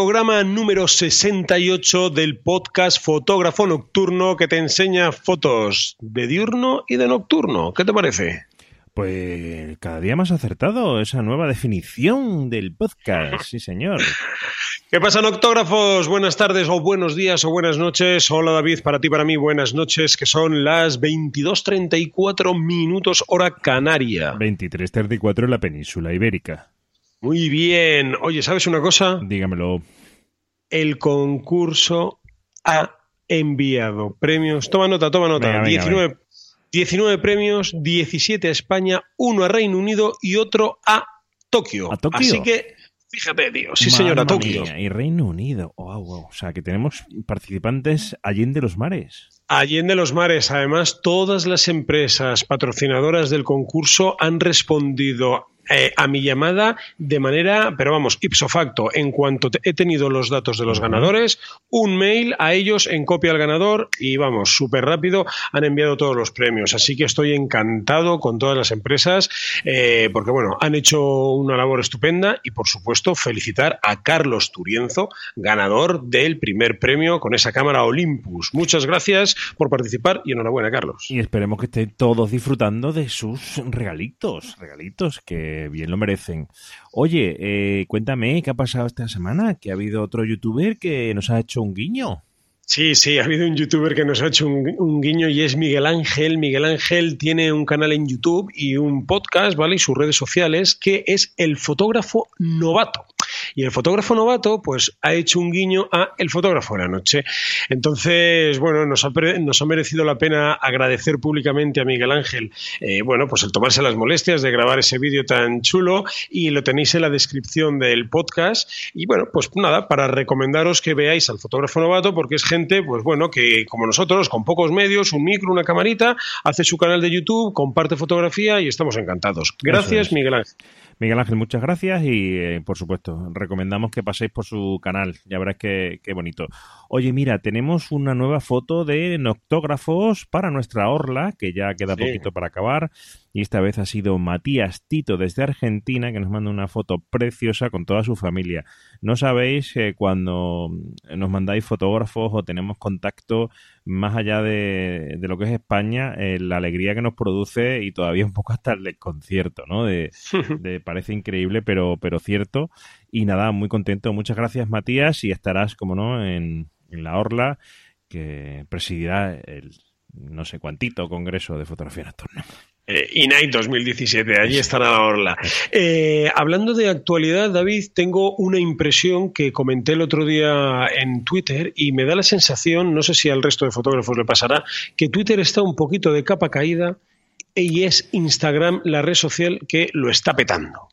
programa número 68 del podcast Fotógrafo Nocturno que te enseña fotos de diurno y de nocturno. ¿Qué te parece? Pues cada día más acertado esa nueva definición del podcast, sí señor. ¿Qué pasa, noctógrafos? Buenas tardes o buenos días o buenas noches. Hola David, para ti, para mí, buenas noches, que son las 22.34 minutos hora canaria. 23.34 en la península ibérica. Muy bien. Oye, ¿sabes una cosa? Dígamelo. El concurso ha enviado premios. Toma nota, toma nota. Venga, venga, 19, 19 premios, 17 a España, uno a Reino Unido y otro a Tokio. ¿A Tokio? Así que, fíjate, tío. Sí, señor, a Mamma Tokio. mía, Y Reino Unido. Wow, wow. O sea, que tenemos participantes allende los mares. Allende los mares, además, todas las empresas patrocinadoras del concurso han respondido eh, a mi llamada de manera, pero vamos, ipso facto. En cuanto te- he tenido los datos de los ganadores, un mail a ellos en copia al ganador y vamos, súper rápido han enviado todos los premios. Así que estoy encantado con todas las empresas eh, porque, bueno, han hecho una labor estupenda y, por supuesto, felicitar a Carlos Turienzo, ganador del primer premio con esa cámara Olympus. Muchas gracias por participar y enhorabuena, Carlos. Y esperemos que estén todos disfrutando de sus regalitos. Regalitos que bien lo merecen. Oye, eh, cuéntame qué ha pasado esta semana. Que ha habido otro youtuber que nos ha hecho un guiño. Sí, sí, ha habido un youtuber que nos ha hecho un, un guiño y es Miguel Ángel. Miguel Ángel tiene un canal en YouTube y un podcast, ¿vale? Y sus redes sociales, que es el fotógrafo novato. Y el fotógrafo novato, pues, ha hecho un guiño a el fotógrafo de la noche. Entonces, bueno, nos ha, nos ha merecido la pena agradecer públicamente a Miguel Ángel, eh, bueno, pues el tomarse las molestias de grabar ese vídeo tan chulo y lo tenéis en la descripción del podcast. Y bueno, pues nada, para recomendaros que veáis al fotógrafo novato, porque es gente, pues bueno, que como nosotros, con pocos medios, un micro, una camarita, hace su canal de YouTube, comparte fotografía y estamos encantados. Gracias, es. Miguel Ángel. Miguel Ángel, muchas gracias y, eh, por supuesto, recomendamos que paséis por su canal. Ya verás qué, qué bonito. Oye, mira, tenemos una nueva foto de noctógrafos para nuestra orla, que ya queda Sí. poquito para acabar. Y esta vez ha sido Matías Tito desde Argentina, que nos manda una foto preciosa con toda su familia. No sabéis que cuando nos mandáis fotógrafos o tenemos contacto más allá de, de lo que es España, eh, la alegría que nos produce y todavía un poco hasta el desconcierto, ¿no? De, de- parece increíble, pero, pero cierto. Y nada, muy contento. Muchas gracias, Matías, y estarás, como no, en, en la Orla, que presidirá el no sé cuantito congreso de fotografía nocturna. Eh, INAI 2017, allí estará la orla. Eh, hablando de actualidad, David, tengo una impresión que comenté el otro día en Twitter y me da la sensación, no sé si al resto de fotógrafos le pasará, que Twitter está un poquito de capa caída y es Instagram la red social que lo está petando.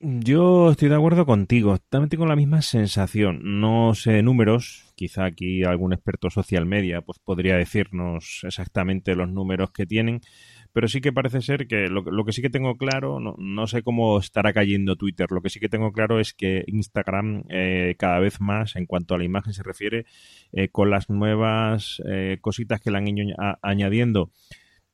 Yo estoy de acuerdo contigo, también tengo la misma sensación. No sé números, quizá aquí algún experto social media pues podría decirnos exactamente los números que tienen, pero sí que parece ser que lo, que sí que tengo claro, no, no sé cómo estará cayendo Twitter, lo que sí que tengo claro es que Instagram eh, cada vez más, en cuanto a la imagen se refiere, eh, con las nuevas eh, cositas que le han ido añadiendo,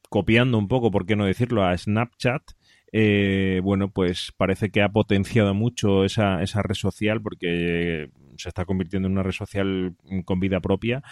copiando un poco, por qué no decirlo, a Snapchat, eh, bueno, pues parece que ha potenciado mucho esa, esa red social porque se está convirtiendo en una red social con vida propia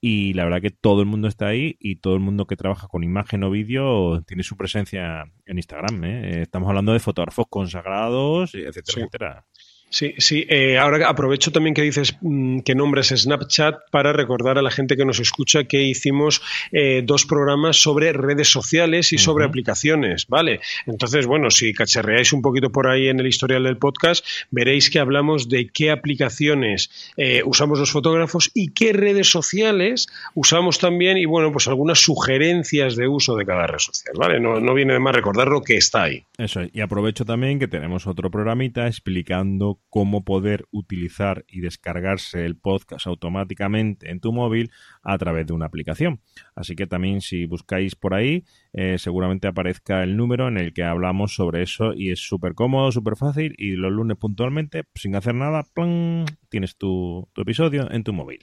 y la verdad que todo el mundo está ahí y todo el mundo que trabaja con imagen o vídeo tiene su presencia en Instagram. ¿eh? Estamos hablando de fotógrafos consagrados, etcétera, Sí. etcétera. Sí, sí. eh, ahora aprovecho también que dices mm, que nombres Snapchat para recordar a la gente que nos escucha que hicimos eh, dos programas sobre redes sociales y sobre aplicaciones, ¿vale? Entonces, bueno, si cacharreáis un poquito por ahí en el historial del podcast, veréis que hablamos de qué aplicaciones eh, usamos los fotógrafos y qué redes sociales usamos también y, bueno, pues algunas sugerencias de uso de cada red social, ¿vale? No, no viene de más recordarlo que está ahí. Eso es. Y aprovecho también que tenemos otro programita explicando cómo poder utilizar y descargarse el podcast automáticamente en tu móvil a través de una aplicación. Así que también si buscáis por ahí, eh, seguramente aparezca el número en el que hablamos sobre eso y es súper cómodo, súper fácil y los lunes puntualmente, sin hacer nada, ¡plum! tienes tu episodio en tu móvil.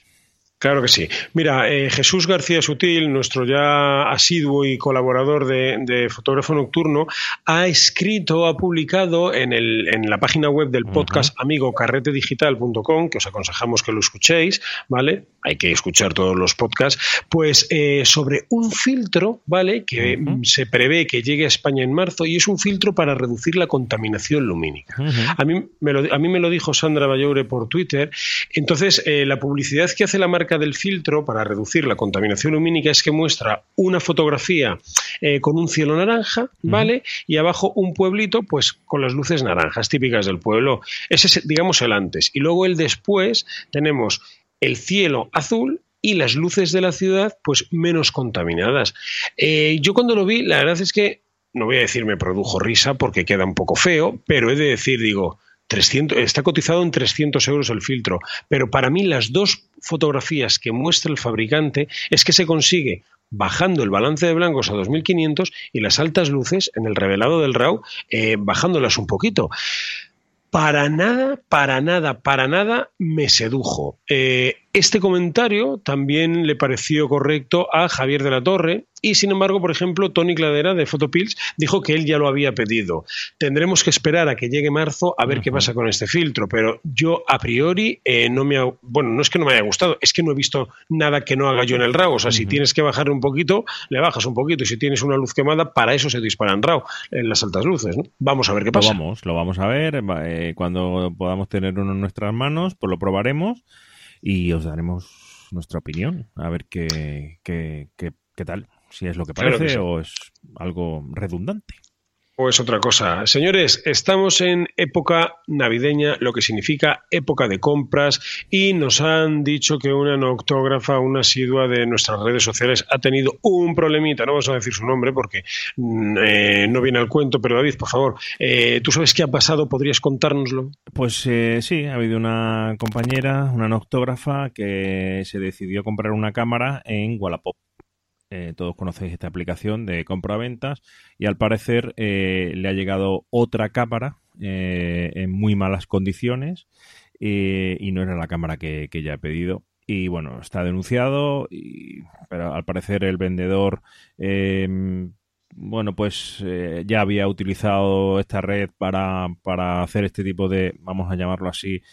Claro que sí. Mira, eh, Jesús García Sutil, nuestro ya asiduo y colaborador de, Fotógrafo Nocturno, ha escrito, ha publicado en, el, en la página web del podcast amigo carretedigital.com, que os aconsejamos que lo escuchéis, ¿vale? Hay que escuchar todos los podcasts, pues eh, sobre un filtro, ¿vale? Que se prevé que llegue a España en marzo y es un filtro para reducir la contaminación lumínica. a, mí me lo, a mí me lo dijo Sandra Bayoure por Twitter. Entonces, eh, la publicidad que hace la marca del filtro para reducir la contaminación lumínica es que muestra una fotografía eh, con un cielo naranja, ¿vale? Y abajo un pueblito, pues con las luces naranjas típicas del pueblo. Ese es, digamos, el antes. Y luego el después tenemos el cielo azul y las luces de la ciudad, pues menos contaminadas. Eh, yo cuando lo vi, la verdad es que, no voy a decir me produjo risa porque queda un poco feo, pero he de decir, digo, 300, está cotizado en 300 euros el filtro, pero para mí las dos fotografías que muestra el fabricante es que se consigue bajando el balance de blancos a 2500 y las altas luces en el revelado del RAW eh, bajándolas un poquito para nada, para nada, para nada me sedujo. Eh, este comentario también le pareció correcto a Javier de la Torre y, sin embargo, por ejemplo, Tony Cladera de Photopills dijo que él ya lo había pedido. Tendremos que esperar a que llegue marzo a ver qué pasa con este filtro, pero yo a priori eh, no me ha, bueno, no es que no me haya gustado, es que no he visto nada que no haga yo en el RAW. O sea, si tienes que bajarle un poquito, le bajas un poquito y si tienes una luz quemada, para eso se dispara en RAW, en las altas luces. Vamos a ver qué pasa. Lo vamos, lo vamos a ver. Eh, cuando podamos tener uno en nuestras manos, pues lo probaremos y os daremos nuestra opinión, a ver qué, qué, qué, qué tal, si es lo que parece o es algo redundante. O es otra cosa. Señores, estamos en época navideña, lo que significa época de compras, y nos han dicho que una noctógrafa, una asidua de nuestras redes sociales, ha tenido un problemita. No vamos a decir su nombre porque mm, eh, no viene al cuento, pero David, por favor, eh, ¿tú sabes qué ha pasado? ¿Podrías contárnoslo? Pues eh, sí, ha habido una compañera, una noctógrafa, que se decidió comprar una cámara en Wallapop. Eh, todos conocéis esta aplicación de compra-ventas y al parecer eh, le ha llegado otra cámara eh, en muy malas condiciones y no era la cámara que, que ella ha pedido. Y bueno, está denunciado, y, pero al parecer el vendedor bueno, pues ya había utilizado esta red para, para, hacer este tipo de, vamos a llamarlo así,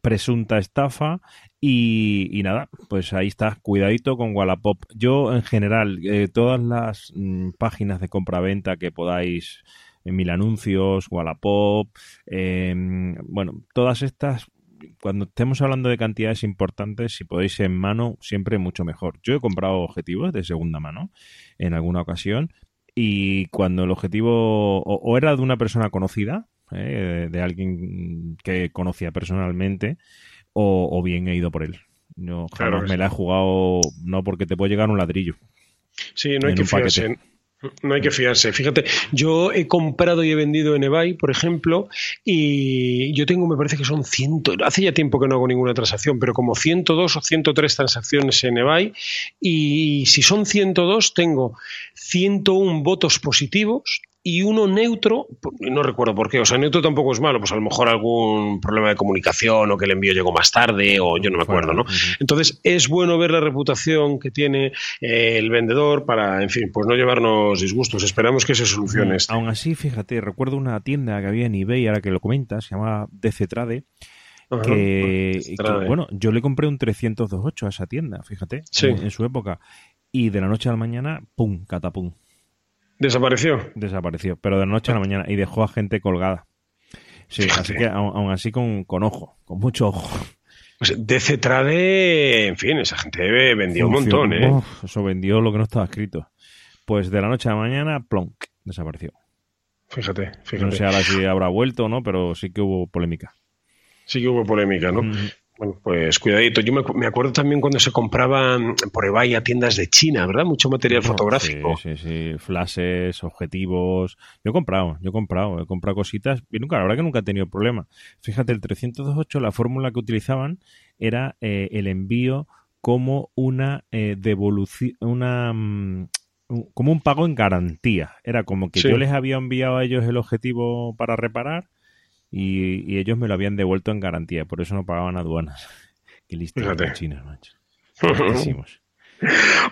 presunta estafa y, nada, pues ahí está, cuidadito con Wallapop. Yo en general, eh, todas las mm, páginas de compra-venta que podáis, en Mil Anuncios, Wallapop, em, bueno, todas estas, cuando estemos hablando de cantidades importantes, si podéis en mano, siempre mucho mejor. Yo he comprado objetivos de segunda mano en alguna ocasión y cuando el objetivo o, era de una persona conocida, eh, de alguien que conocía personalmente, o, bien he ido por él. No, claro me la he jugado no porque te puede llegar un ladrillo. Sí, no hay que fiarse. No hay que fiarse. Fíjate, yo he comprado y he vendido en eBay, por ejemplo, y yo tengo, me parece que son ciento, hace ya tiempo que no hago ninguna transacción, pero como 102 o 103 transacciones en eBay, y si son 102, tengo 101 votos positivos y uno neutro, no recuerdo por qué, o sea, neutro tampoco es malo, pues a lo mejor algún problema de comunicación o que el envío llegó más tarde o yo no me acuerdo, ¿no? Entonces es bueno ver la reputación que tiene eh, el vendedor para, en fin, pues no llevarnos disgustos, esperamos que se solucione esto. Aún así, fíjate, recuerdo una tienda que había en eBay, ahora que lo comentas, se llama Decetrade, que, bueno, yo le compré un 328 a esa tienda, fíjate, en, en su época, y de la noche a la mañana, pum, catapum. ¿Desapareció? Desapareció, pero de noche a la mañana y dejó a gente colgada. Sí, así que aún, así con, ojo, con mucho ojo. Pues DC Trade, en fin, esa gente vendió un montón, ¿eh? eso vendió lo que no estaba escrito. Pues de la noche a la mañana, plonk, desapareció. Fíjate, fíjate. No sé ahora si habrá vuelto o no, pero sí que hubo polémica. Sí que hubo polémica, ¿no? Bueno, pues cuidadito. Yo me, acuerdo también cuando se compraban por eBay a tiendas de China, ¿verdad? Mucho material fotográfico. Sí, sí, sí. Flashes, objetivos. Yo he comprado, yo he comprado, he comprado cositas y nunca, la verdad que nunca he tenido problema. Fíjate, el 328, la fórmula que utilizaban era eh, el envío como una eh, devolución, una... Mm, como un pago en garantía. Era como que yo les había enviado a ellos el objetivo para reparar y, ellos me lo habían devuelto en garantía, por eso no pagaban aduanas. Qué listo China, macho.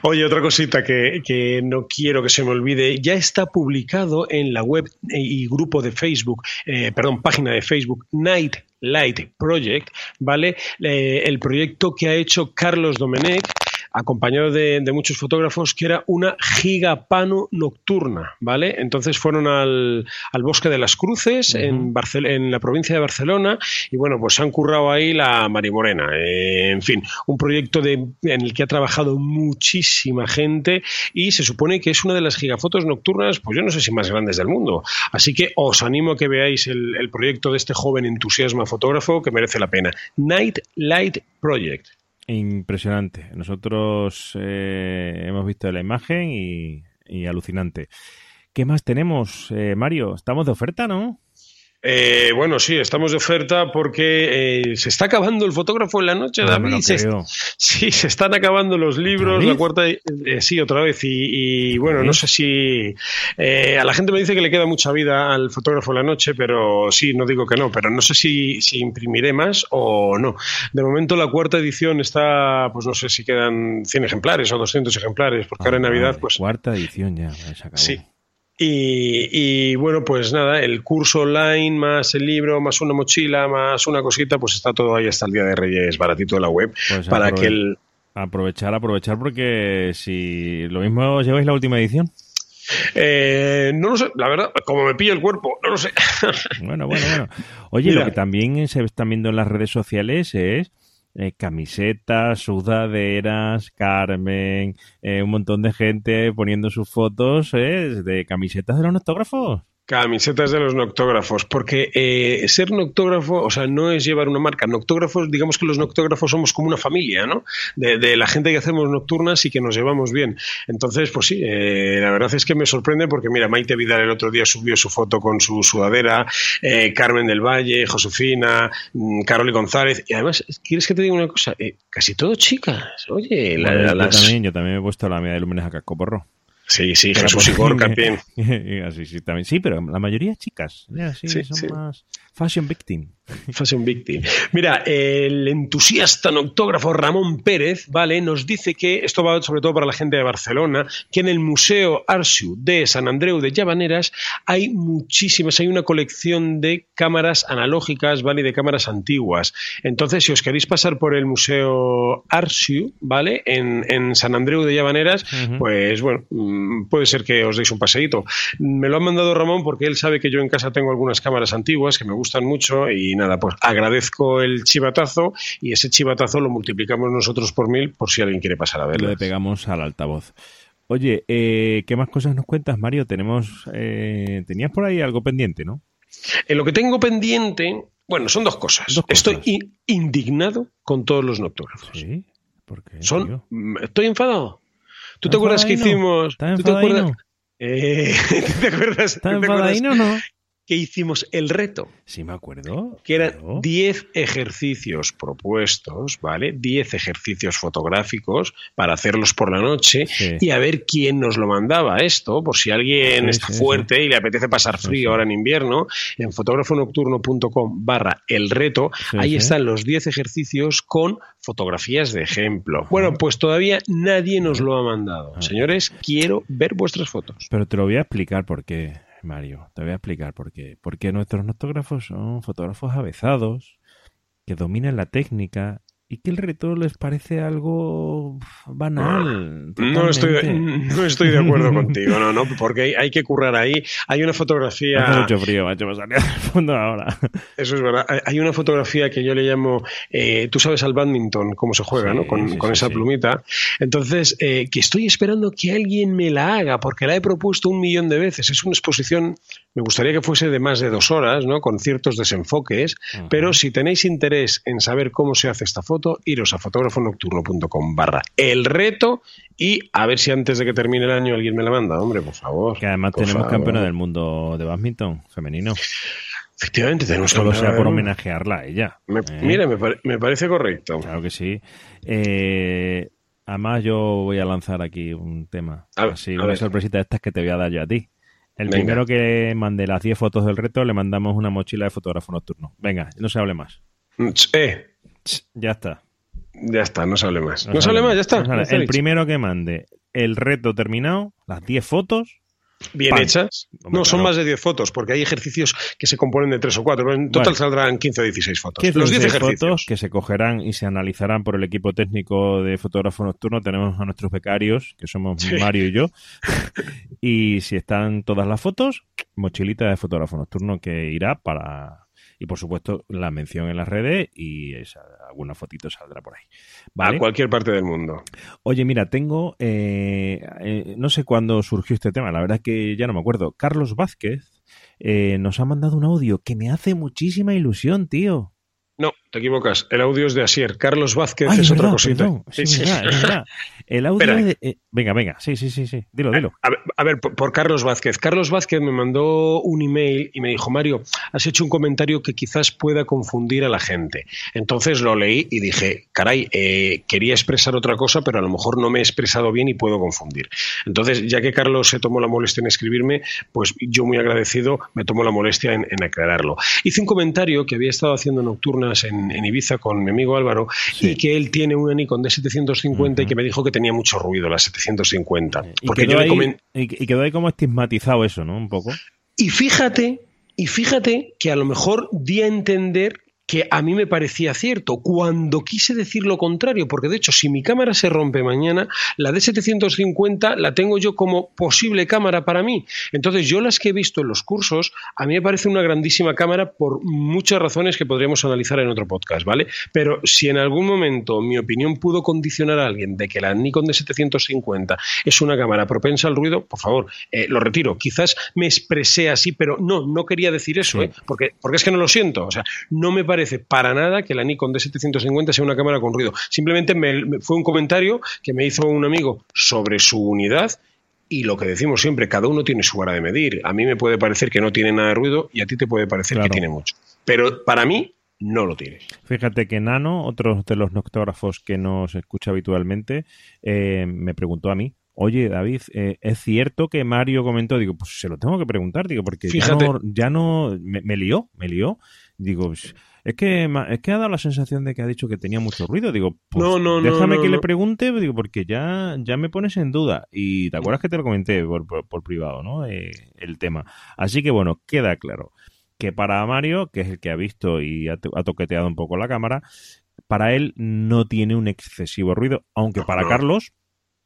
Oye, otra cosita que, no quiero que se me olvide, ya está publicado en la web y grupo de Facebook, eh, perdón, página de Facebook, Night Light Project, ¿vale? Eh, el proyecto que ha hecho Carlos Domenech acompañado de, muchos fotógrafos, que era una gigapano nocturna, ¿vale? Entonces fueron al, Bosque de las Cruces, en, en la provincia de Barcelona, y bueno, pues se han currado ahí la Marimorena. Eh, en fin, un proyecto de, en el que ha trabajado muchísima gente y se supone que es una de las gigafotos nocturnas, pues yo no sé si más grandes del mundo. Así que os animo a que veáis el, el proyecto de este joven entusiasma fotógrafo que merece la pena. Night Light Project. Impresionante. Nosotros eh, hemos visto la imagen y, alucinante. ¿Qué más tenemos, eh, Mario? Estamos de oferta, ¿no? Eh, bueno, sí, estamos de oferta porque eh, se está acabando el fotógrafo en la noche, David. sí, se están acabando los libros, la cuarta, eh, sí, otra vez. Y, bueno, no sé si a la gente me dice que le queda mucha vida al fotógrafo en la noche, pero sí, no digo que no, pero no sé si, si imprimiré más o no. De momento la cuarta edición está, pues no sé si quedan 100 ejemplares o 200 ejemplares, porque ahora en ah, Navidad, pues. Cuarta edición ya, se acabó. Sí. Y, bueno, pues nada, el curso online, más el libro, más una mochila, más una cosita, pues está todo ahí hasta el día de Reyes, baratito de la web, pues para que el... Aprovechar, aprovechar, porque si lo mismo lleváis la última edición. Eh, no lo sé, la verdad, como me pilla el cuerpo, no lo sé. Bueno, bueno, bueno. Oye, lo que también se está viendo en las redes sociales es eh, camisetas, sudaderas, Carmen, eh, un montón de gente poniendo sus fotos eh, de camisetas de los noctógrafos. Camisetas de los noctógrafos, porque eh, ser noctógrafo, o sea, no es llevar una marca. Noctógrafos, digamos que los noctógrafos somos como una familia, ¿no? De, la gente que hacemos nocturnas y que nos llevamos bien. Entonces, pues sí, eh, la verdad es que me sorprende porque, mira, Maite Vidal el otro día subió su foto con su sudadera, eh, Carmen del Valle, Josefina, mm, Caroli González, y además, ¿quieres que te diga una cosa? casi todo chicas. Oye, la, yo, también, yo también me he puesto la medida de lúmenes a cascoporro. Sí, sí, Jesús Igor también. sí, sí, también. Sí, pero la mayoría chicas. sí, son más fashion victim. Fashion Victim. Mira, el entusiasta noctógrafo Ramón Pérez, ¿vale? Nos dice que, esto va sobre todo para la gente de Barcelona, que en el Museo Arsiu de San Andreu de Llavaneras hay muchísimas, hay una colección de cámaras analógicas, ¿vale? Y de cámaras antiguas. Entonces, si os queréis pasar por el Museo Arsiu, ¿vale? En, San Andreu de Llavaneras, pues bueno, mm, puede ser que os deis un paseíto. Me lo ha mandado Ramón porque él sabe que yo en casa tengo algunas cámaras antiguas que me gustan mucho y nada, pues agradezco el chivatazo y ese chivatazo lo multiplicamos nosotros por mil por si alguien quiere pasar a verlo. Le pegamos al altavoz. Oye, eh, ¿qué más cosas nos cuentas, Mario? Tenemos, eh, tenías por ahí algo pendiente, ¿no? En lo que tengo pendiente, bueno, son dos cosas. Estoy indignado con todos los noctógrafos. ¿Sí? ¿Por qué? Son, estoy enfadado. ¿Tú te acuerdas que hicimos? ¿Tú te acuerdas? Eh, ¿Te acuerdas? ¿Está enfadadino o no? Que hicimos el reto. Sí, me acuerdo. Que eran 10 ejercicios propuestos, ¿vale? 10 ejercicios fotográficos para hacerlos por la noche y a ver quién nos lo mandaba esto, por si alguien está fuerte y le apetece pasar frío ahora en invierno, en fotógrafonocturno.com barra el reto, ahí están los 10 ejercicios con fotografías de ejemplo. Bueno, pues todavía nadie nos lo ha mandado. Señores, quiero ver vuestras fotos. Pero te lo voy a explicar por qué. Mario. Te voy a explicar por qué. Porque nuestros fotógrafos son fotógrafos avezados, que dominan la técnica y que el reto les parece algo banal. No estoy, de, no estoy de acuerdo contigo, no, no, porque hay, que currar ahí. Hay una fotografía. Hace mucho frío, macho, me salía del fondo ahora. Eso es verdad. Hay una fotografía que yo le llamo, eh, tú sabes al badminton, cómo se juega, ¿no? Con, con esa plumita. Entonces, eh, que estoy esperando que alguien me la haga, porque la he propuesto un millón de veces. Es una exposición, me gustaría que fuese de más de dos horas, ¿no? Con ciertos desenfoques, pero si tenéis interés en saber cómo se hace esta foto, iros a fotógrafonocturno.com barra el reto y a ver si antes de que termine el año alguien me la manda, hombre, por favor. Que además tenemos campeona del mundo de badminton femenino. Efectivamente, tenemos Solo sea por homenajearla a ella. Me, ¿eh? Mira, me, parece correcto. Claro que sí. Eh, además, yo voy a lanzar aquí un tema. así, una sorpresita de estas que te voy a dar yo a ti. El primero que mande las 10 fotos del reto, le mandamos una mochila de fotógrafo nocturno. Venga, no se hable más. Eh, ya está. Ya está, no sale más. No, sale más, ya está. el primero que mande el reto terminado, las 10 fotos, Bien hechas. no, son más de 10 fotos, porque hay ejercicios que se componen de 3 o 4. En total saldrán 15 o 16 fotos. Los 10 ejercicios. fotos que se cogerán y se analizarán por el equipo técnico de fotógrafo nocturno. Tenemos a nuestros becarios, que somos Mario y yo. y si están todas las fotos, mochilita de fotógrafo nocturno que irá para y por supuesto la mención en las redes y esa, alguna fotito saldrá por ahí. A cualquier parte del mundo. Oye, mira, tengo, eh, eh, no sé cuándo surgió este tema, la verdad es que ya no me acuerdo. Carlos Vázquez eh, nos ha mandado un audio que me hace muchísima ilusión, tío. No, te equivocas. El audio es de Asier. Carlos Vázquez es, otra cosita. Sí, sí, El audio de... Eh, venga, venga. Sí, sí, sí, sí. Dilo, dilo. A ver, por, Carlos Vázquez. Carlos Vázquez me mandó un email y me dijo, Mario, has hecho un comentario que quizás pueda confundir a la gente. Entonces lo leí y dije, caray, eh, quería expresar otra cosa, pero a lo mejor no me he expresado bien y puedo confundir. Entonces, ya que Carlos se tomó la molestia en escribirme, pues yo muy agradecido me tomo la molestia en, en aclararlo. Hice un comentario que había estado haciendo nocturnas en en, Ibiza con mi amigo Álvaro y que él tiene una Nikon de 750 y que me dijo que tenía mucho ruido la 750. Porque yo ahí, y quedó ahí como estigmatizado eso, ¿no? Un poco. Y fíjate, y fíjate que a lo mejor di a entender que a mí me parecía cierto, cuando quise decir lo contrario, porque de hecho si mi cámara se rompe mañana, la de 750 la tengo yo como posible cámara para mí. Entonces yo las que he visto en los cursos, a mí me parece una grandísima cámara por muchas razones que podríamos analizar en otro podcast, ¿vale? Pero si en algún momento mi opinión pudo condicionar a alguien de que la Nikon de 750 es una cámara propensa al ruido, por favor, eh, lo retiro. Quizás me expresé así, pero no, no quería decir eso, ¿eh? porque, porque es que no lo siento. O sea, no me parece parece para nada que la Nikon D750 sea una cámara con ruido. Simplemente me, fue un comentario que me hizo un amigo sobre su unidad y lo que decimos siempre, cada uno tiene su vara de medir. A mí me puede parecer que no tiene nada de ruido y a ti te puede parecer que tiene mucho. Pero para mí no lo tiene. Fíjate que Nano, otro de los noctógrafos que nos escucha habitualmente, eh, me preguntó a mí, oye David, eh, ¿es cierto que Mario comentó? Digo, pues se lo tengo que preguntar, digo, porque ya no, me, me, lió, me lió. Digo, pues, es que, es que ha dado la sensación de que ha dicho que tenía mucho ruido. Digo, pues no, no, déjame que le pregunte, digo, porque ya, ya me pones en duda. Y te acuerdas que te lo comenté por, por, privado, ¿no? Eh, el tema. Así que bueno, queda claro que para Mario, que es el que ha visto y ha, toqueteado un poco la cámara, para él no tiene un excesivo ruido, aunque para Carlos,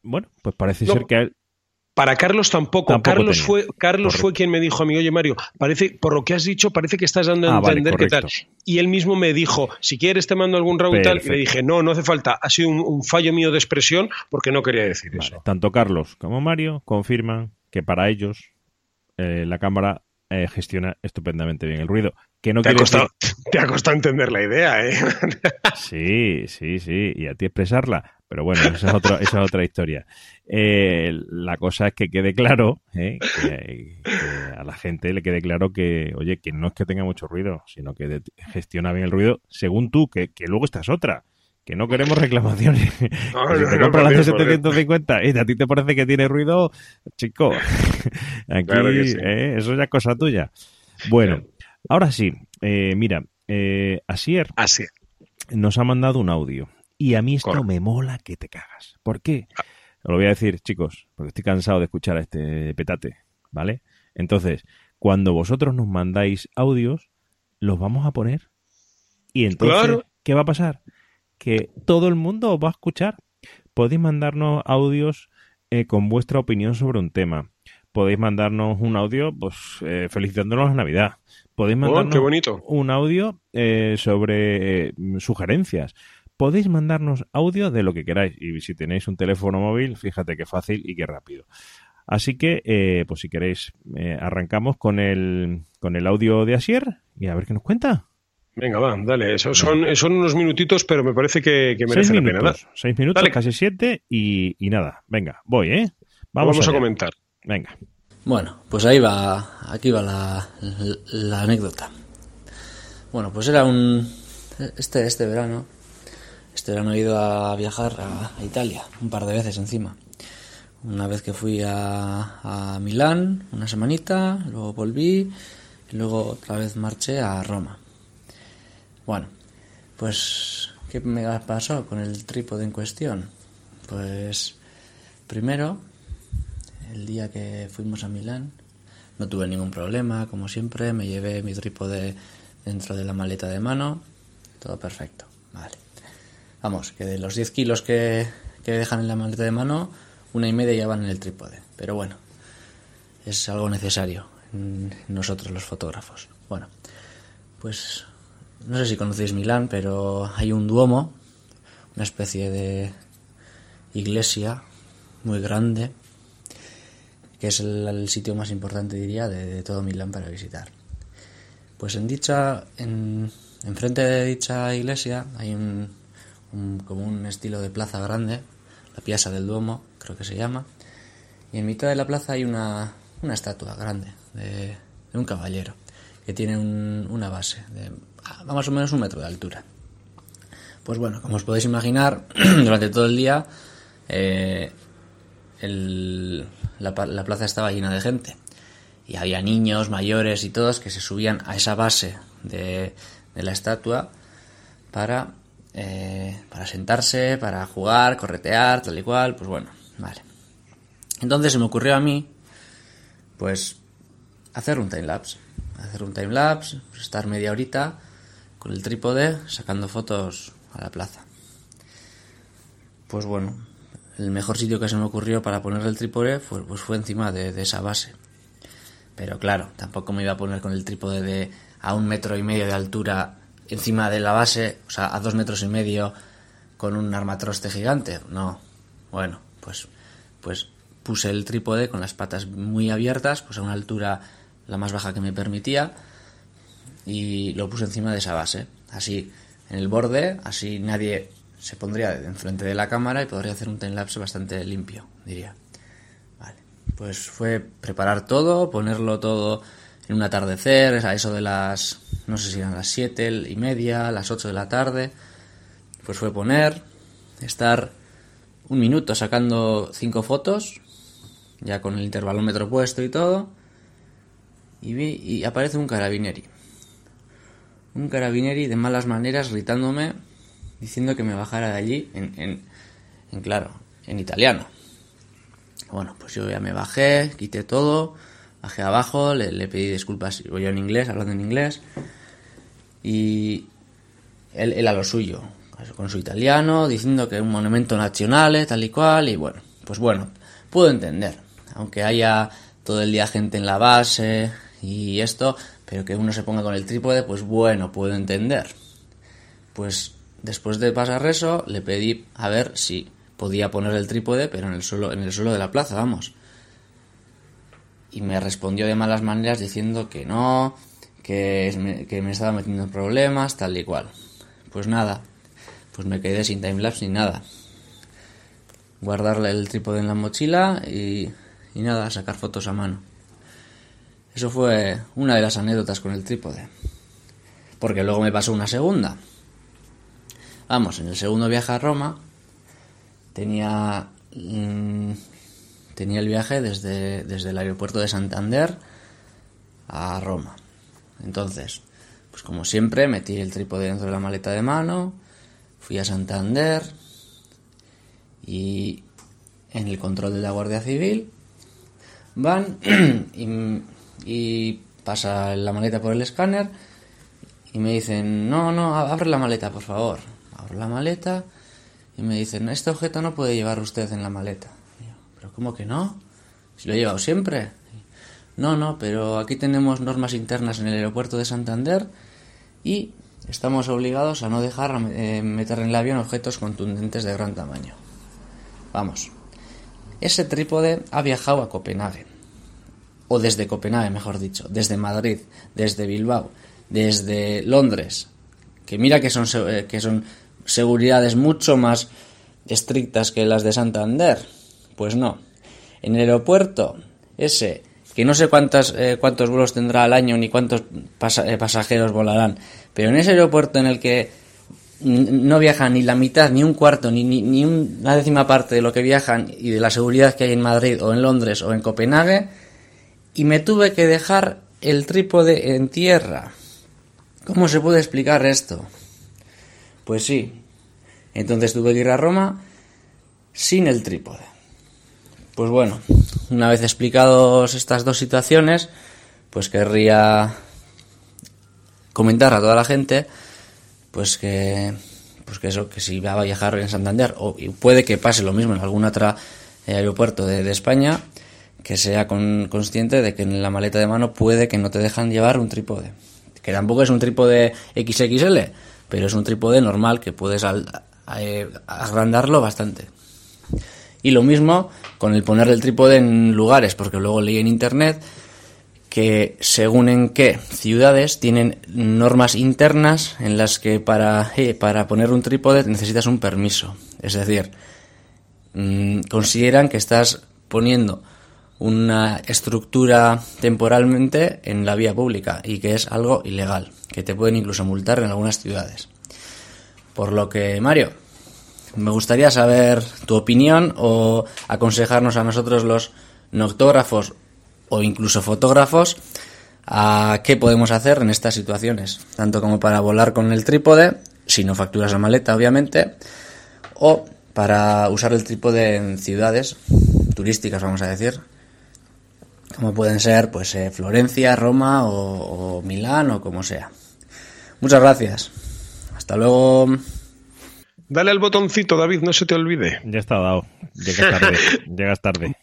bueno, pues parece ser que a él para Carlos tampoco. Carlos fue Carlos fue quien me dijo a mí, oye Mario, parece por lo que has dicho parece que estás dando a ah, entender que tal. Y él mismo me dijo, si quieres te mando algún RAW y tal. Y le dije, no, no hace falta. Ha sido un, fallo mío de expresión porque no quería decir eso. Tanto Carlos como Mario confirman que para ellos eh, la cámara eh, gestiona estupendamente bien el ruido. Que no te, ha costado, te ha costado entender la idea, ¿eh? sí, sí, sí. Y a ti expresarla. Pero bueno, esa es, otra, esa es otra historia. Eh, la cosa es que quede claro, eh, que, a la gente le quede claro que, oye, que no es que tenga mucho ruido, sino que gestiona bien el ruido según tú, que, luego estás otra. Que no queremos reclamaciones. No, si te compras la C750 y a ti te parece que tiene ruido, chico, aquí eh, eso ya es cosa tuya. Bueno, ahora sí, mira, Asier, Asier nos ha mandado un audio y a mí esto me mola que te cagas. ¿Por qué? Ah. Lo voy a decir, chicos, porque estoy cansado de escuchar a este petate, ¿vale? Entonces, cuando vosotros nos mandáis audios, los vamos a poner. Y entonces, ¿qué va a pasar? Que todo el mundo os va a escuchar. Podéis mandarnos audios eh, con vuestra opinión sobre un tema. Podéis mandarnos un audio, pues, eh, felicitándonos la Navidad. Podéis oh, mandarnos un audio eh, sobre sugerencias podéis mandarnos audio de lo que queráis. Y si tenéis un teléfono móvil, fíjate qué fácil y qué rápido. Así que, eh, pues si queréis, eh, arrancamos con el, con el audio de Asier y a ver qué nos cuenta. Venga, va, dale. son, son unos minutitos, pero me parece que, que merece la pena. Seis minutos, casi siete y, nada. Venga, voy, ¿eh? Vamos, a comentar. Venga. Bueno, pues ahí va, aquí va la, la anécdota. Bueno, pues era un, este, este verano, este verano he ido a viajar a, Italia, un par de veces encima. Una vez que fui a, Milán, una semanita, luego volví y luego otra vez marché a Roma. Bueno, pues, ¿Qué me pasó con el trípode en cuestión? Pues primero, el día que fuimos a Milán, no tuve ningún problema, como siempre, me llevé mi trípode dentro de la maleta de mano, todo perfecto, vale. Vamos, que de los 10 kilos que, que dejan en la maleta de mano, una y media ya van en el trípode, pero bueno, es algo necesario en nosotros los fotógrafos. Bueno, pues no sé si conocéis Milán, pero hay un duomo, una especie de iglesia muy grande, que es el, sitio más importante, diría, de, todo Milán para visitar. Pues en dicha, en, frente de dicha iglesia hay un, como un estilo de plaza grande, la Piazza del Duomo, creo que se llama, y en mitad de la plaza hay una, una estatua grande de, un caballero que tiene una base de más o menos un metro de altura. Pues bueno, como os podéis imaginar, durante todo el día eh, la, plaza estaba llena de gente. Y había niños, mayores y todos que se subían a esa base de, la estatua para, eh, para sentarse, para jugar, corretear, tal y cual. Pues bueno, vale. Entonces se me ocurrió a mí, pues, hacer un timelapse. Hacer un timelapse, pues estar media horita con el trípode sacando fotos a la plaza. Pues bueno, el mejor sitio que se me ocurrió para poner el trípode fue, pues fue encima de, esa base. Pero claro, tampoco me iba a poner con el trípode de a un metro y medio de altura encima de la base, o sea, a dos metros y medio con un armatroste gigante. No, bueno, pues, pues puse el trípode con las patas muy abiertas, pues a una altura la más baja que me permitía y lo puse encima de esa base. Así, en el borde, así nadie se pondría enfrente de la cámara y podría hacer un timelapse bastante limpio, diría. Vale, pues fue preparar todo, ponerlo todo en un atardecer, a eso de las, no sé si eran las 7 y media, las 8 de la tarde. Pues fue poner, estar un minuto sacando cinco fotos, ya con el intervalómetro puesto y todo, y, vi, y aparece un carabineri un carabineri de malas maneras gritándome, diciendo que me bajara de allí en, en, claro, en italiano. Bueno, pues yo ya me bajé, quité todo, bajé abajo, le, pedí disculpas, yo en inglés, hablando en inglés, y él, él, a lo suyo, con su italiano, diciendo que es un monumento nacional, tal y cual, y bueno, pues bueno, puedo entender, aunque haya todo el día gente en la base y esto, pero que uno se ponga con el trípode, pues bueno, puedo entender. Pues después de pasar eso, le pedí a ver si podía poner el trípode, pero en el suelo, en el suelo de la plaza, vamos. Y me respondió de malas maneras diciendo que no, que me, estaba metiendo en problemas, tal y cual. Pues nada, pues me quedé sin timelapse ni nada. Guardarle el trípode en la mochila y, y nada, sacar fotos a mano. Eso fue una de las anécdotas con el trípode. Porque luego me pasó una segunda. Vamos, en el segundo viaje a Roma tenía, mm, tenía el viaje desde, desde el aeropuerto de Santander a Roma. Entonces, pues como siempre, metí el trípode dentro de la maleta de mano, fui a Santander y en el control de la Guardia Civil van y y pasa la maleta por el escáner y me dicen, no, no, abre la maleta, por favor. Abro la maleta y me dicen, este objeto no puede llevar usted en la maleta. ¿Cómo que no? Si lo he llevado siempre. No, no, pero aquí tenemos normas internas en el aeropuerto de Santander y estamos obligados a no dejar eh, meter en el avión objetos contundentes de gran tamaño. Vamos, ese trípode ha viajado a Copenhague o desde Copenhague, mejor dicho, desde Madrid, desde Bilbao, desde Londres, que mira que son, eh, que son seguridades mucho más estrictas que las de Santander. Pues no. En el aeropuerto, ese, que no sé cuántas, eh, cuántos vuelos tendrá al año ni cuántos eh, pasajeros volarán, pero en ese aeropuerto en el que no viajan ni la mitad, ni un cuarto, ni, ni, ni una décima parte de lo que viajan y de la seguridad que hay en Madrid o en Londres o en Copenhague, y me tuve que dejar el trípode en tierra. ¿Cómo se puede explicar esto? Pues sí, Entonces tuve que ir a Roma sin el trípode. Pues bueno, una vez explicados estas dos situaciones, pues querría comentar a toda la gente pues que pues que eso que si va a viajar en Santander o puede que pase lo mismo en algún otro eh, aeropuerto de, España que sea consciente de que en la maleta de mano puede que no te dejan llevar un trípode. Que tampoco es un trípode XXL pero es un trípode normal que puedes eh, agrandarlo bastante y lo mismo con el poner el trípode en lugares porque luego leí en internet que según en qué ciudades tienen normas internas en las que para, eh, para poner un trípode necesitas un permiso. Es decir, mm, consideran que estás poniendo una estructura temporalmente en la vía pública y que es algo ilegal, que te pueden incluso multar en algunas ciudades. Por lo que, Mario, me gustaría saber tu opinión o aconsejarnos a nosotros los noctógrafos o incluso fotógrafos a qué podemos hacer en estas situaciones, tanto como para volar con el trípode, si no facturas la maleta obviamente, o para usar el trípode en ciudades turísticas, vamos a decir, como pueden ser pues eh, Florencia, Roma o, o Milán o como sea. Muchas gracias. Hasta luego. Dale al botoncito, David, no se te olvide. Ya está dado. Llegas tarde. Llegas tarde.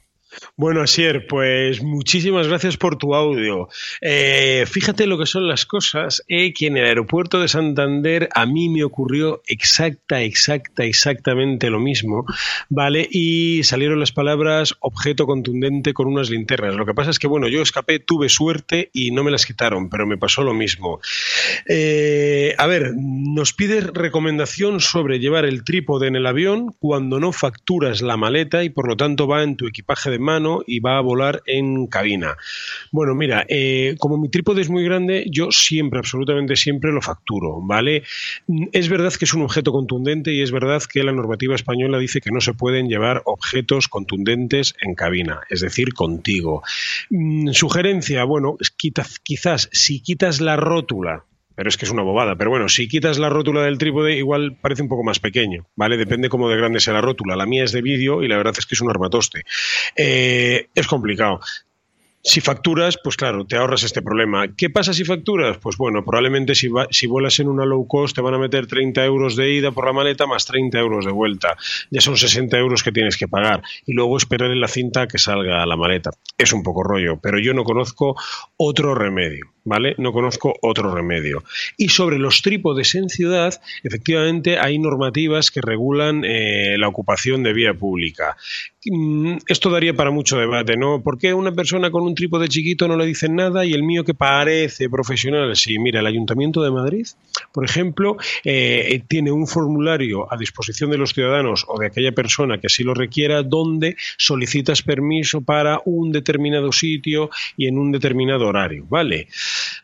Bueno, Asier, pues muchísimas gracias por tu audio. Eh, fíjate lo que son las cosas, eh, que en el aeropuerto de Santander a mí me ocurrió exacta, exacta, exactamente lo mismo, ¿vale? Y salieron las palabras objeto contundente con unas linternas. Lo que pasa es que, bueno, yo escapé, tuve suerte y no me las quitaron, pero me pasó lo mismo. Eh, a ver, nos pides recomendación sobre llevar el trípode en el avión cuando no facturas la maleta y por lo tanto va en tu equipaje de mano y va a volar en cabina. Bueno, mira, eh, como mi trípode es muy grande, yo siempre, absolutamente siempre lo facturo, ¿vale? Es verdad que es un objeto contundente y es verdad que la normativa española dice que no se pueden llevar objetos contundentes en cabina, es decir, contigo. Mm, sugerencia, bueno, quizás si quitas la rótula pero es que es una bobada. Pero bueno, si quitas la rótula del trípode, igual parece un poco más pequeño, ¿vale? Depende cómo de grande sea la rótula. La mía es de vídeo y la verdad es que es un armatoste. Eh, es complicado. Si facturas, pues claro, te ahorras este problema. ¿Qué pasa si facturas? Pues bueno, probablemente si, si vuelas en una low cost te van a meter 30 euros de ida por la maleta más 30 euros de vuelta. Ya son 60 euros que tienes que pagar. Y luego esperar en la cinta que salga la maleta. Es un poco rollo, pero yo no conozco otro remedio. ¿Vale? No conozco otro remedio. Y sobre los trípodes en ciudad, efectivamente hay normativas que regulan eh, la ocupación de vía pública. Mm, esto daría para mucho debate, ¿no? ¿Por qué una persona con un trípode chiquito no le dicen nada y el mío que parece profesional? Sí, mira, el Ayuntamiento de Madrid, por ejemplo, eh, tiene un formulario a disposición de los ciudadanos o de aquella persona que así lo requiera donde solicitas permiso para un determinado sitio y en un determinado horario, ¿vale?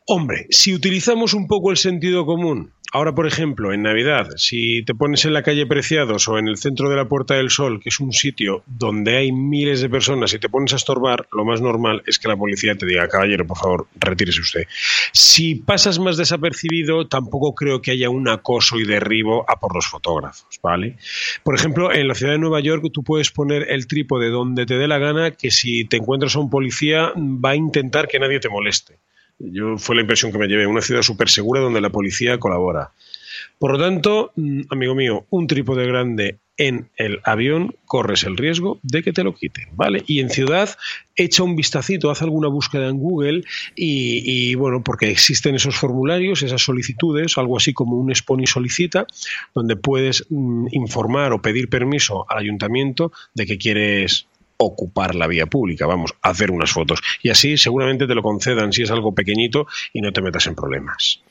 Hombre, si utilizamos un poco el sentido común, ahora por ejemplo, en Navidad, si te pones en la calle Preciados o en el centro de la Puerta del Sol, que es un sitio donde hay miles de personas y te pones a estorbar, lo más normal es que la policía te diga, caballero, por favor, retírese usted. Si pasas más desapercibido, tampoco creo que haya un acoso y derribo a por los fotógrafos, ¿vale? Por ejemplo, en la ciudad de Nueva York tú puedes poner el trípode donde te dé la gana, que si te encuentras a un policía va a intentar que nadie te moleste. Yo fue la impresión que me llevé, una ciudad súper segura donde la policía colabora. Por lo tanto, mm, amigo mío, un trípode grande en el avión corres el riesgo de que te lo quiten, ¿vale? Y en ciudad echa un vistacito, haz alguna búsqueda en Google y, bueno, porque existen esos formularios, esas solicitudes, algo así como un Sponi solicita, donde puedes mm, informar o pedir permiso al ayuntamiento de que quieres ocupar la vía pública, vamos, hacer unas fotos. Y así seguramente te lo concedan si es algo pequeñito y no te metas en problemas.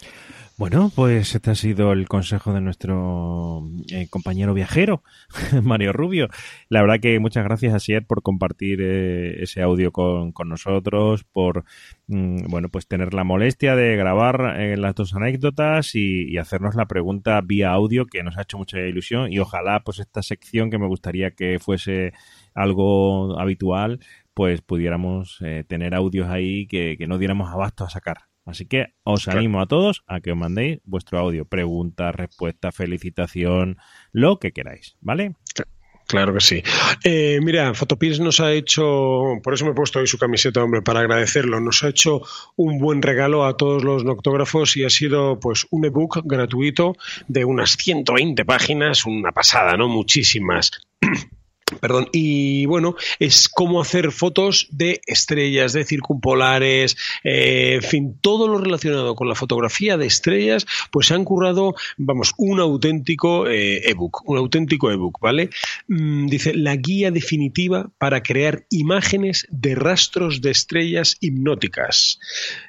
Bueno, pues este ha sido el consejo de nuestro eh, compañero viajero, Mario Rubio. La verdad que muchas gracias, Asier, por compartir eh, ese audio con, nosotros, por mm, bueno, pues tener la molestia de grabar eh, las dos anécdotas y, y, hacernos la pregunta vía audio, que nos ha hecho mucha ilusión. Y ojalá, pues esta sección que me gustaría que fuese algo habitual, pues pudiéramos tener audios ahí que, que no diéramos abasto a sacar. Así que os animo a todos a que os mandéis vuestro audio, pregunta, respuesta, felicitación, lo que queráis, ¿vale? Claro que sí. Eh, mira, Fotopills nos ha hecho, por eso me he puesto hoy su camiseta, hombre, para agradecerlo. Nos ha hecho un buen regalo a todos los noctógrafos y ha sido pues un ebook gratuito de unas 120 páginas, una pasada, ¿no? Muchísimas. Perdón, y bueno, es cómo hacer fotos de estrellas, de circumpolares, eh, en fin, todo lo relacionado con la fotografía de estrellas, pues se han currado, vamos, un auténtico eh, ebook, un auténtico ebook, ¿vale? Mm, dice, la guía definitiva para crear imágenes de rastros de estrellas hipnóticas.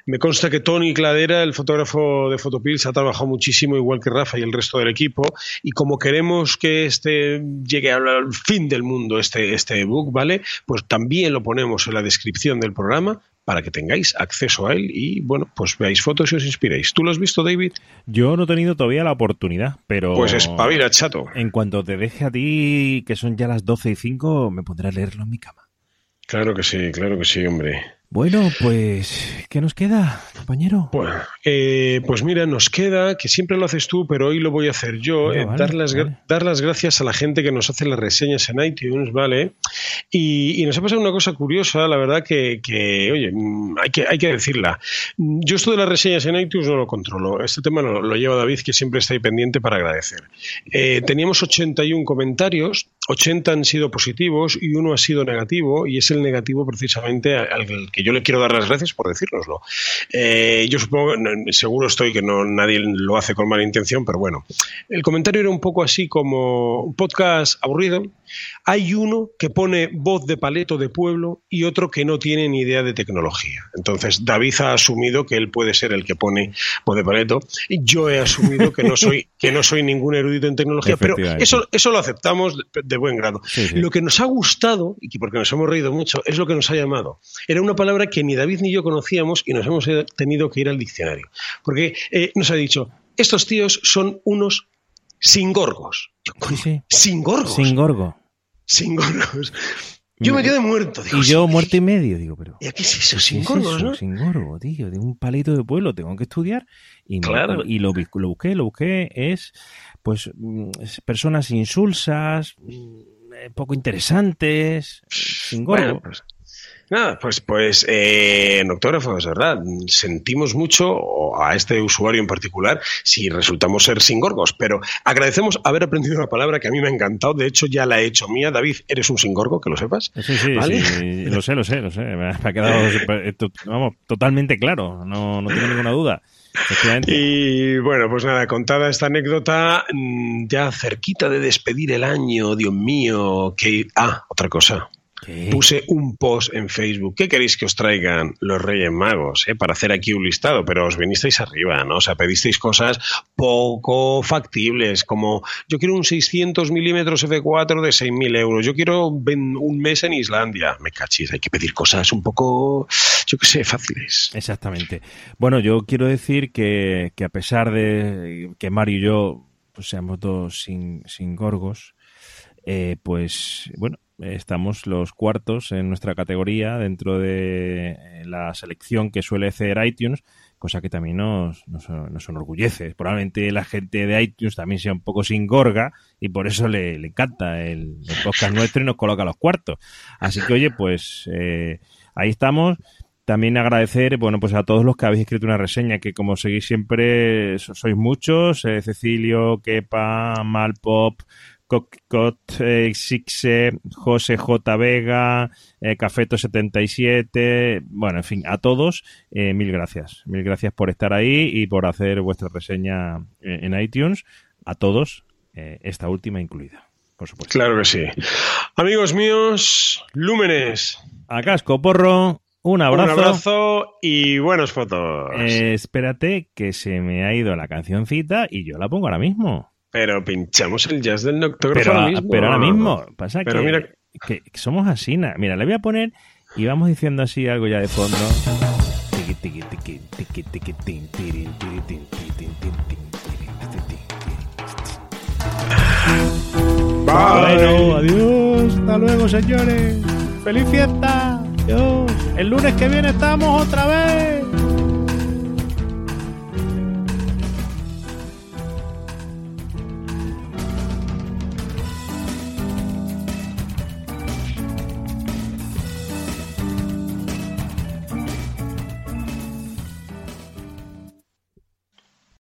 Me consta que Tony Cladera, el fotógrafo de Photopills, ha trabajado muchísimo, igual que Rafa y el resto del equipo, y como queremos que este llegue al fin del mundo este, este ebook, ¿vale? Pues también lo ponemos en la descripción del programa para que tengáis acceso a él y, bueno, pues veáis fotos y os inspiréis. ¿Tú lo has visto, David? Yo no he tenido todavía la oportunidad, pero... Pues espabila, chato. En cuanto te deje a ti, que son ya las 12 y 5, me pondré a leerlo en mi cama. Claro que sí, claro que sí, hombre. Bueno, pues, ¿qué nos queda, compañero? Bueno, eh, pues mira, nos queda, que siempre lo haces tú, pero hoy lo voy a hacer yo, eh, vale, dar, las, vale. dar las gracias a la gente que nos hace las reseñas en iTunes, ¿vale? Y, y nos ha pasado una cosa curiosa, la verdad que, que, oye, mm, hay que, hay que decirla. Yo esto de las reseñas en iTunes no lo controlo, este tema lo, lo lleva David, que siempre está ahí pendiente para agradecer. Eh, teníamos 81 comentarios, 80 han sido positivos y uno ha sido negativo, y es el negativo precisamente al al que yo le quiero dar las gracias por decírnoslo. Eh, yo supongo, seguro estoy que no nadie lo hace con mala intención, pero bueno. El comentario era un poco así como un podcast aburrido. Hay uno que pone voz de paleto de pueblo y otro que no tiene ni idea de tecnología. Entonces, David ha asumido que él puede ser el que pone voz de paleto. Yo he asumido que no soy, que no soy ningún erudito en tecnología, pero eso, eso lo aceptamos de, de buen grado. Sí, sí. Lo que nos ha gustado, y que porque nos hemos reído mucho, es lo que nos ha llamado. Era una palabra que ni David ni yo conocíamos y nos hemos tenido que ir al diccionario. Porque eh, nos ha dicho, estos tíos son unos. Yo, Sí, coño, sí. ¿Singorgos? Sin gorgo. Singorgos. Yo me quedé muerto. Digo, Y yo "Sí, muerto y medio, digo, pero... ¿y aquí es eso? ¿qué es? ¿no? Sin gorgo, tío, de un palito de pueblo tengo que estudiar y, me- Claro. y lo, lo busqué, lo busqué, es pues mm, personas insulsas, mm, eh, poco interesantes, sin gorgo. Bueno, pues, nada, pues, pues eh, en Octógrafos, ¿verdad? Sentimos mucho a este usuario en particular si resultamos ser singorgos, pero agradecemos haber aprendido una palabra que a mí me ha encantado. De hecho, ya la he hecho mía. David, eres un singorgo, que lo sepas. Sí, sí, ¿Vale? sí, lo sé, lo sé, lo sé. Me ha quedado super- to- vamos, totalmente claro, no, no tengo ninguna duda. Y bueno, pues nada, contada esta anécdota, mm, ya cerquita de despedir el año, Dios mío, que... Ah, otra cosa. ¿Qué? Puse un post en Facebook. ¿Qué queréis que os traigan los Reyes Magos? eh? Para hacer aquí un listado, pero os vinisteis arriba, ¿no? O sea, pedisteis cosas poco factibles, como yo quiero un 600 milímetros F4 de 6.000 euros, yo quiero un mes en Islandia. Me cachis, hay que pedir cosas un poco, yo qué sé, fáciles. Exactamente. Bueno, yo quiero decir que, que a pesar de que Mario y yo pues, seamos dos sin, sin gorgos, eh, pues bueno, estamos los cuartos en nuestra categoría dentro de eh, la selección que suele hacer iTunes, cosa que también nos, nos, nos enorgullece. Probablemente la gente de iTunes también sea un poco sin gorga y por eso le, encanta el, podcast nuestro y nos coloca los cuartos. Así que oye, pues eh, ahí estamos. También agradecer, bueno, pues a todos los que habéis escrito una reseña, que como seguís siempre, so- sois muchos, eh, Cecilio, Kepa, Malpop, Cockcot, eh, Sixe, José J. Vega, eh, Cafeto77, bueno, en fin, a todos, eh, mil gracias. Mil gracias por estar ahí y por hacer vuestra reseña eh, en iTunes. A todos, eh, esta última incluida, por supuesto. Claro que sí. Amigos míos, lúmenes, A casco, porro, un abrazo. un abrazo y buenas fotos. Espérate que se me ha ido la cancioncita y yo la pongo ahora mismo. Pero pinchamos el jazz del noctógrafo Pero, ahora mismo. pero ahora mismo. Pasa Pero que, mira- que somos así. na- Mira, le voy a poner y vamos diciendo así algo ya de fondo. Bueno, adiós. Hasta luego, señores. ¡Feliz fiesta! Adiós. El lunes que viene estamos otra vez.